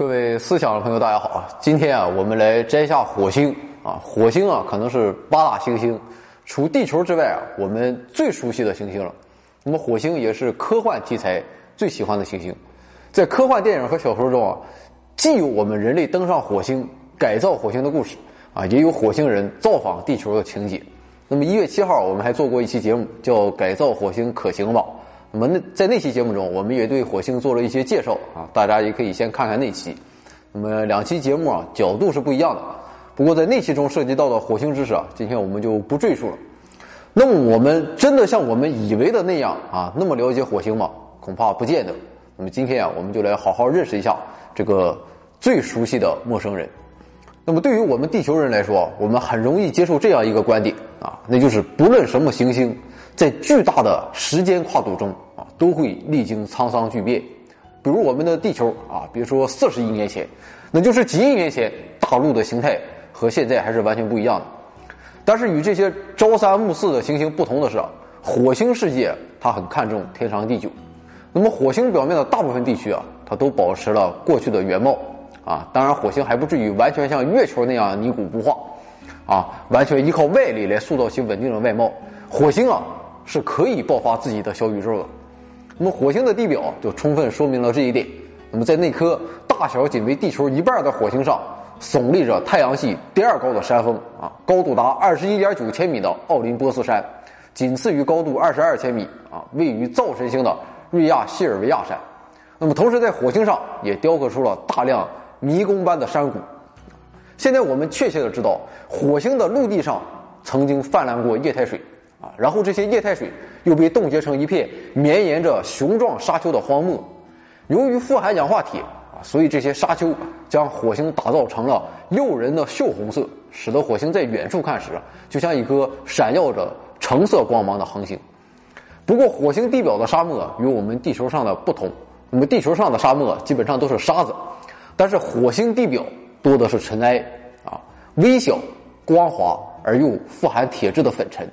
各位思想的朋友，大家好啊！今天啊，我们来摘下火星啊。火星啊，可能是八大行星除地球之外啊，我们最熟悉的行星了。那么，火星也是科幻题材最喜欢的行星。在科幻电影和小说中啊，既有我们人类登上火星、改造火星的故事啊，也有火星人造访地球的情节。那么，一月七号我们还做过一期节目，叫《改造火星可行吗》。那么那在那期节目中，我们也对火星做了一些介绍啊，大家也可以先看看那期。那么两期节目啊，角度是不一样的。不过在那期中涉及到的火星知识啊，今天我们就不赘述了。那么我们真的像我们以为的那样啊，那么了解火星吗？恐怕不见得。那么今天啊，我们就来好好认识一下这个最熟悉的陌生人。那么对于我们地球人来说，我们很容易接受这样一个观点啊，那就是不论什么行星。在巨大的时间跨度中啊，都会历经沧桑巨变。比如我们的地球啊，比如说四十亿年前，那就是几亿年前，大陆的形态和现在还是完全不一样的。但是与这些朝三暮四的行星不同的是，火星世界它很看重天长地久。那么火星表面的大部分地区啊，它都保持了过去的原貌啊。当然，火星还不至于完全像月球那样泥古不化啊，完全依靠外力来塑造其稳定的外貌。火星啊。是可以爆发自己的小宇宙的。那么火星的地表就充分说明了这一点。那么在那颗大小仅为地球一半的火星上，耸立着太阳系第二高的山峰啊，高度达二十一点九千米的奥林波斯山，仅次于高度二十二千米啊，位于灶神星的瑞亚西尔维亚山。那么同时在火星上也雕刻出了大量迷宫般的山谷。现在我们确切的知道，火星的陆地上曾经泛滥过液态水。啊，然后这些液态水又被冻结成一片绵延着雄壮沙丘的荒漠。由于富含氧化铁啊，所以这些沙丘将火星打造成了诱人的锈红色，使得火星在远处看时就像一颗闪耀着橙色光芒的恒星。不过，火星地表的沙漠与我们地球上的不同。我们，地球上的沙漠基本上都是沙子，但是火星地表多的是尘埃啊，微小、光滑而又富含铁质的粉尘。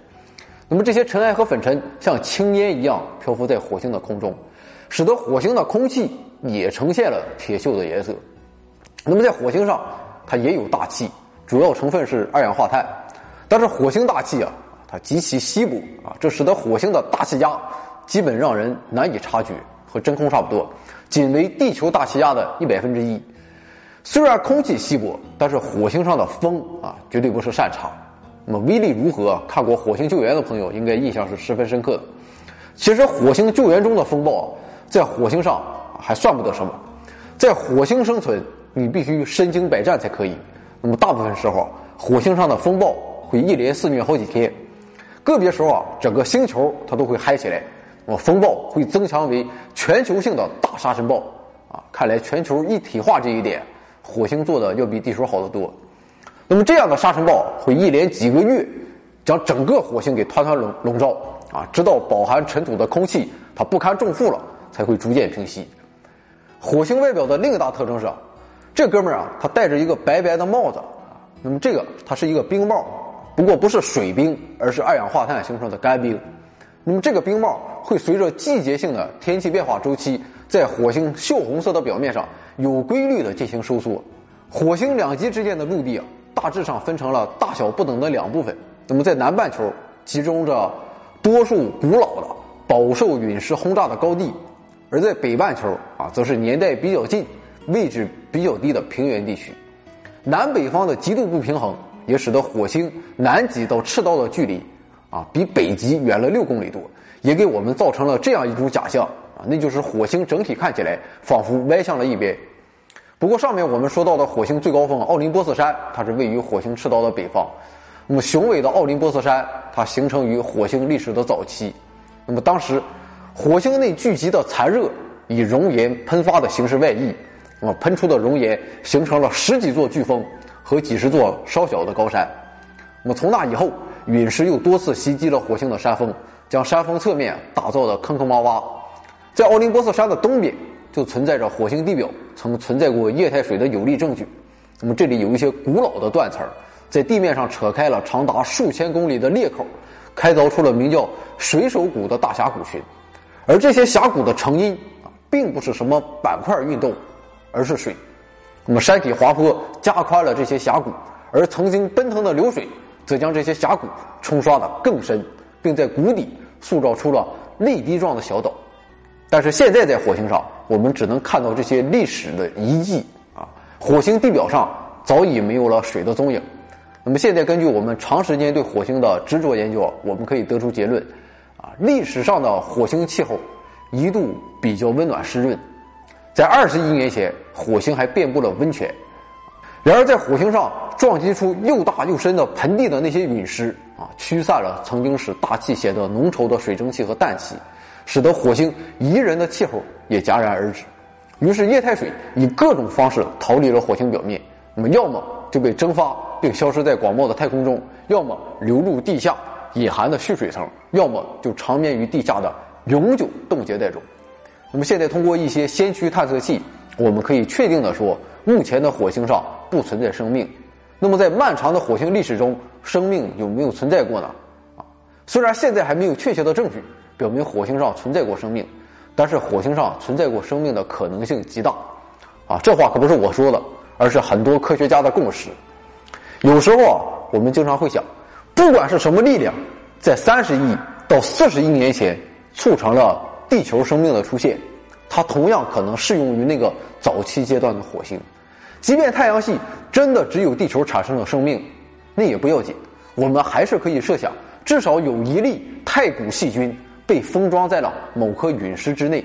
那么这些尘埃和粉尘像青烟一样漂浮在火星的空中，使得火星的空气也呈现了铁锈的颜色。那么在火星上，它也有大气，主要成分是二氧化碳。但是火星大气啊，它极其稀薄啊，这使得火星的大气压基本让人难以察觉，和真空差不多，仅为地球大气压的一百分之一。虽然空气稀薄，但是火星上的风啊，绝对不是善茬。那么威力如何？看过《火星救援》的朋友应该印象是十分深刻的。其实《火星救援》中的风暴在火星上还算不得什么，在火星生存你必须身经百战才可以。那么大部分时候，火星上的风暴会一连肆虐好几天，个别时候啊，整个星球它都会嗨起来，那么风暴会增强为全球性的大沙尘暴啊！看来全球一体化这一点，火星做的要比地球好得多。那么这样的沙尘暴会一连几个月，将整个火星给团团笼笼罩啊，直到饱含尘土的空气它不堪重负了，才会逐渐平息。火星外表的另一大特征是，这哥们儿啊，他戴着一个白白的帽子那么这个它是一个冰帽，不过不是水冰，而是二氧化碳形成的干冰。那么这个冰帽会随着季节性的天气变化周期，在火星锈红色的表面上有规律的进行收缩。火星两极之间的陆地啊。大致上分成了大小不等的两部分。那么在南半球集中着多数古老的、饱受陨石轰炸的高地，而在北半球啊，则是年代比较近、位置比较低的平原地区。南北方的极度不平衡，也使得火星南极到赤道的距离啊，比北极远了六公里多，也给我们造成了这样一种假象啊，那就是火星整体看起来仿佛歪向了一边。不过，上面我们说到的火星最高峰奥林波斯山，它是位于火星赤道的北方。那么，雄伟的奥林波斯山，它形成于火星历史的早期。那么，当时火星内聚集的残热以熔岩喷发的形式外溢，那么喷出的熔岩形成了十几座飓风和几十座稍小的高山。那么，从那以后，陨石又多次袭击了火星的山峰，将山峰侧面打造的坑坑洼洼。在奥林波斯山的东边。就存在着火星地表曾存在过液态水的有力证据。那么这里有一些古老的断层，在地面上扯开了长达数千公里的裂口，开凿出了名叫水手谷的大峡谷群。而这些峡谷的成因啊，并不是什么板块运动，而是水。那么山体滑坡加宽了这些峡谷，而曾经奔腾的流水则将这些峡谷冲刷的更深，并在谷底塑造出了泪滴状的小岛。但是现在在火星上，我们只能看到这些历史的遗迹啊，火星地表上早已没有了水的踪影。那么现在根据我们长时间对火星的执着研究，我们可以得出结论，啊，历史上的火星气候一度比较温暖湿润，在二十亿年前，火星还遍布了温泉。然而在火星上撞击出又大又深的盆地的那些陨石啊，驱散了曾经使大气显得浓稠的水蒸气和氮气，使得火星宜人的气候也戛然而止。于是液态水以各种方式逃离了火星表面，那么要么就被蒸发。并消失在广袤的太空中，要么流入地下隐含的蓄水层，要么就长眠于地下的永久冻结带中。那么现在通过一些先驱探测器，我们可以确定的说，目前的火星上不存在生命。那么在漫长的火星历史中，生命有没有存在过呢？啊，虽然现在还没有确切的证据表明火星上存在过生命，但是火星上存在过生命的可能性极大。啊，这话可不是我说的，而是很多科学家的共识。有时候啊，我们经常会想，不管是什么力量，在三十亿到四十亿年前促成了地球生命的出现，它同样可能适用于那个早期阶段的火星。即便太阳系真的只有地球产生了生命，那也不要紧，我们还是可以设想，至少有一粒太古细菌被封装在了某颗陨石之内，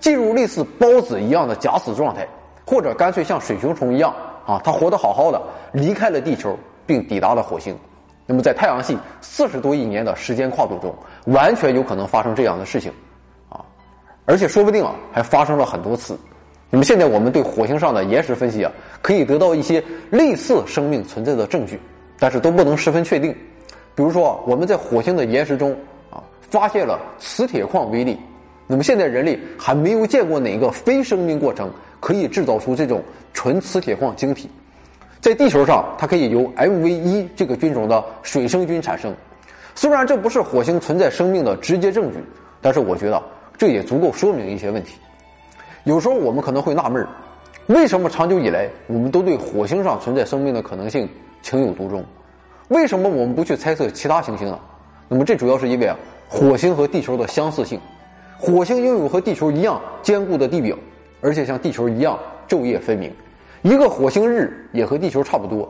进入类似孢子一样的假死状态，或者干脆像水熊虫一样。啊，它活得好好的，离开了地球，并抵达了火星。那么，在太阳系四十多亿年的时间跨度中，完全有可能发生这样的事情，啊，而且说不定啊，还发生了很多次。那么，现在我们对火星上的岩石分析啊，可以得到一些类似生命存在的证据，但是都不能十分确定。比如说，我们在火星的岩石中，发现了磁铁矿微粒。那么，现在人类还没有见过哪个非生命过程。可以制造出这种纯磁铁矿晶体，在地球上，它可以由 Mv 一这个菌种的水生菌产生。虽然这不是火星存在生命的直接证据，但是我觉得这也足够说明一些问题。有时候我们可能会纳闷为什么长久以来我们都对火星上存在生命的可能性情有独钟？为什么我们不去猜测其他行星呢？那么这主要是因为啊，火星和地球的相似性，火星拥有和地球一样坚固的地表。而且像地球一样昼夜分明，一个火星日也和地球差不多，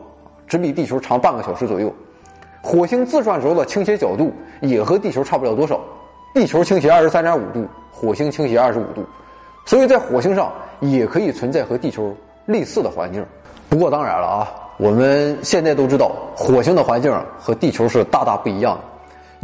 只比地球长半个小时左右。火星自转轴的倾斜角度也和地球差不了多少，地球倾斜二十三点五度，火星倾斜二十五度，所以在火星上也可以存在和地球类似的环境。不过当然了啊，我们现在都知道火星的环境和地球是大大不一样的。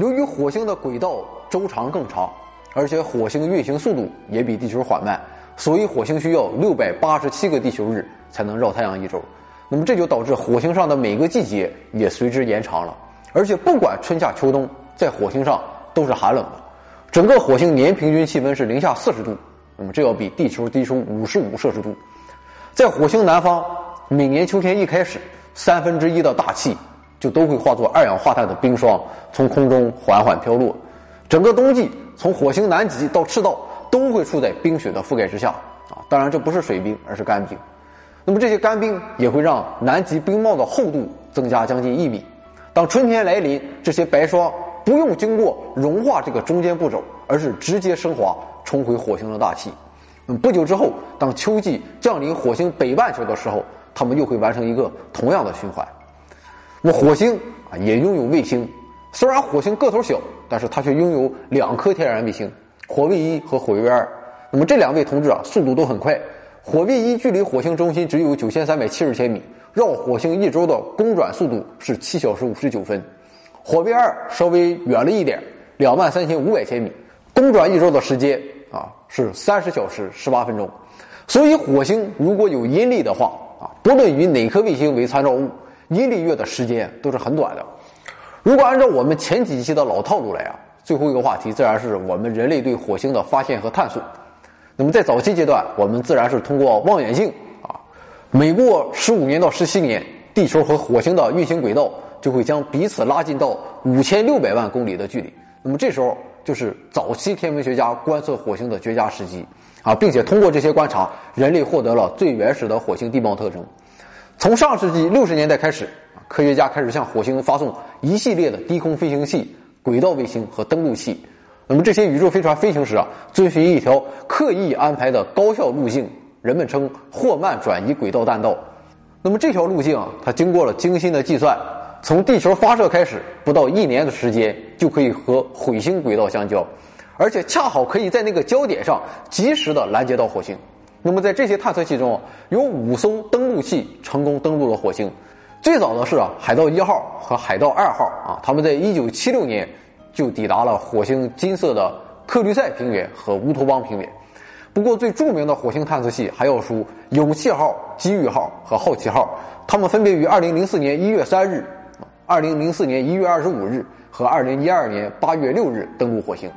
由于火星的轨道周长更长，而且火星运行速度也比地球缓慢。所以，火星需要六百八十七个地球日才能绕太阳一周，那么这就导致火星上的每个季节也随之延长了。而且，不管春夏秋冬，在火星上都是寒冷的。整个火星年平均气温是零下四十度，那么这要比地球低出五十五摄氏度。在火星南方，每年秋天一开始，三分之一的大气就都会化作二氧化碳的冰霜，从空中缓缓飘落。整个冬季，从火星南极到赤道。都会处在冰雪的覆盖之下啊！当然，这不是水冰，而是干冰。那么这些干冰也会让南极冰帽的厚度增加将近一米。当春天来临，这些白霜不用经过融化这个中间步骤，而是直接升华冲回火星的大气。嗯不久之后，当秋季降临火星北半球的时候，它们又会完成一个同样的循环。那么火星啊也拥有卫星，虽然火星个头小，但是它却拥有两颗天然卫星。火卫一和火卫二，那么这两位同志啊，速度都很快。火卫一距离火星中心只有九千三百七十千米，绕火星一周的公转速度是七小时五十九分。火卫二稍微远了一点，两万三千五百千米，公转一周的时间啊是三十小时十八分钟。所以火星如果有阴历的话啊，不论以哪颗卫星为参照物，阴历月的时间都是很短的。如果按照我们前几期的老套路来啊。最后一个话题自然是我们人类对火星的发现和探索。那么在早期阶段，我们自然是通过望远镜啊，每过十五年到十七年，地球和火星的运行轨道就会将彼此拉近到五千六百万公里的距离。那么这时候就是早期天文学家观测火星的绝佳时机，啊，并且通过这些观察，人类获得了最原始的火星地貌特征。从上世纪六十年代开始，科学家开始向火星发送一系列的低空飞行器、轨道卫星和登陆器。那么这些宇宙飞船飞行时啊，遵循一条刻意安排的高效路径，人们称霍曼转移轨道弹道。那么这条路径啊，它经过了精心的计算，从地球发射开始，不到一年的时间就可以和彗星轨道相交。而且恰好可以在那个焦点上及时的拦截到火星。那么在这些探测器中，有五艘登陆器成功登陆了火星。最早的是啊，海盗一号和海盗二号啊，他们在一九七六年就抵达了火星金色的克律塞平原和乌托邦平原。不过最著名的火星探测器还要数勇气号、机遇号和好奇号，他们分别于二零零四年一月三日、二零零四年一月二十五日和二零一二年八月六日登陆火星。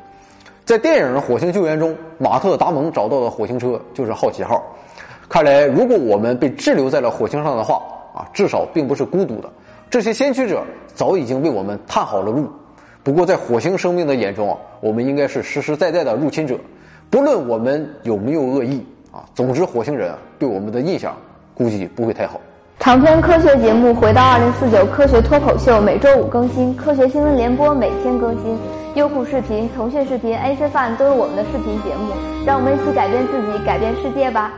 在电影《火星救援》中，马特·达蒙找到的火星车就是好奇号。看来，如果我们被滞留在了火星上的话，啊，至少并不是孤独的。这些先驱者早已经为我们探好了路。不过，在火星生命的眼中啊，我们应该是实实在在的入侵者，不论我们有没有恶意啊。总之，火星人对我们的印象估计不会太好。长篇科学节目《回到二零四九科学脱口秀》每周五更新，科学新闻联播每天更新。优酷视频、腾讯视频、AC Fun 都有我们的视频节目，让我们一起改变自己，改变世界吧。